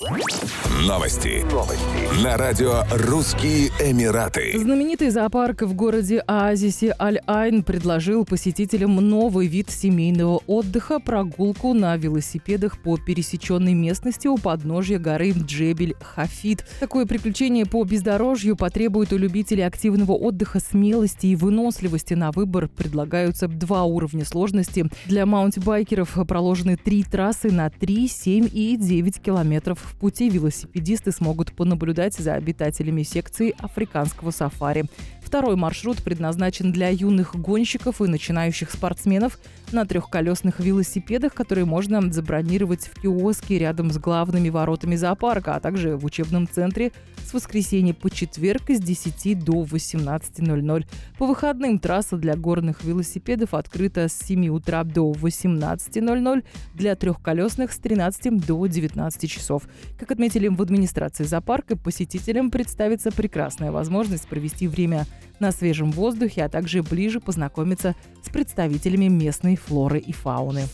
Новости. Новости. На радио «Русские Эмираты». Знаменитый зоопарк в городе Оазисе Аль-Айн предложил посетителям новый вид семейного отдыха – прогулку на велосипедах по пересеченной местности у подножья горы Джебель-Хафид. Такое приключение по бездорожью потребует у любителей активного отдыха смелости и выносливости. На выбор предлагаются два уровня сложности. Для маунтбайкеров проложены три трассы на 3, 7 и 9 километров в пути велосипедисты смогут понаблюдать за обитателями секции африканского сафари. Второй маршрут предназначен для юных гонщиков и начинающих спортсменов на трехколесных велосипедах, которые можно забронировать в киоске рядом с главными воротами зоопарка, а также в учебном центре с воскресенья по четверг с 10 до 18.00. По выходным трасса для горных велосипедов открыта с 7 утра до 18.00, для трехколесных с 13 до 19 часов. Как отметили в администрации зоопарка, посетителям представится прекрасная возможность провести время на свежем воздухе, а также ближе познакомиться с представителями местной флоры и фауны.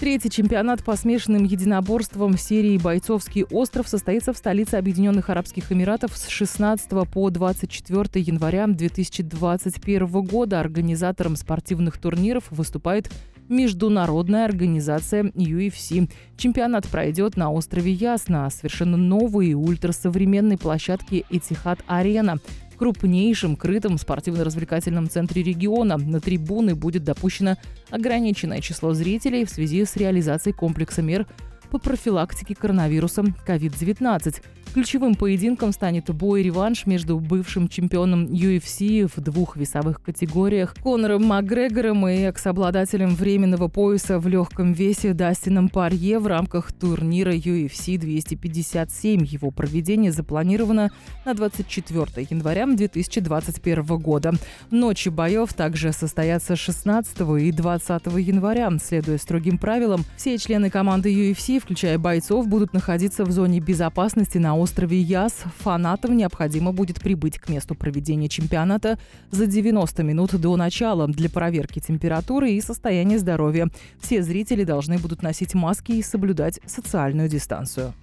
Третий чемпионат по смешанным единоборствам серии «Бойцовский остров» состоится в столице Объединенных Арабских Эмиратов с 16 по 24 января 2021 года. Организатором спортивных турниров выступает международная организация UFC. Чемпионат пройдет на острове Ясно, совершенно новой и ультрасовременной площадке Этихад Арена крупнейшем крытом спортивно-развлекательном центре региона. На трибуны будет допущено ограниченное число зрителей в связи с реализацией комплекса мер по профилактике коронавируса COVID-19. Ключевым поединком станет бой-реванш между бывшим чемпионом UFC в двух весовых категориях Конором Макгрегором и экс-обладателем временного пояса в легком весе Дастином Парье в рамках турнира UFC 257. Его проведение запланировано на 24 января 2021 года. Ночи боев также состоятся 16 и 20 января. Следуя строгим правилам, все члены команды UFC, включая бойцов, будут находиться в зоне безопасности на острове Яс фанатам необходимо будет прибыть к месту проведения чемпионата за 90 минут до начала для проверки температуры и состояния здоровья. Все зрители должны будут носить маски и соблюдать социальную дистанцию.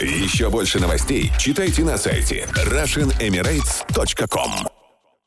Еще больше новостей читайте на сайте RussianEmirates.com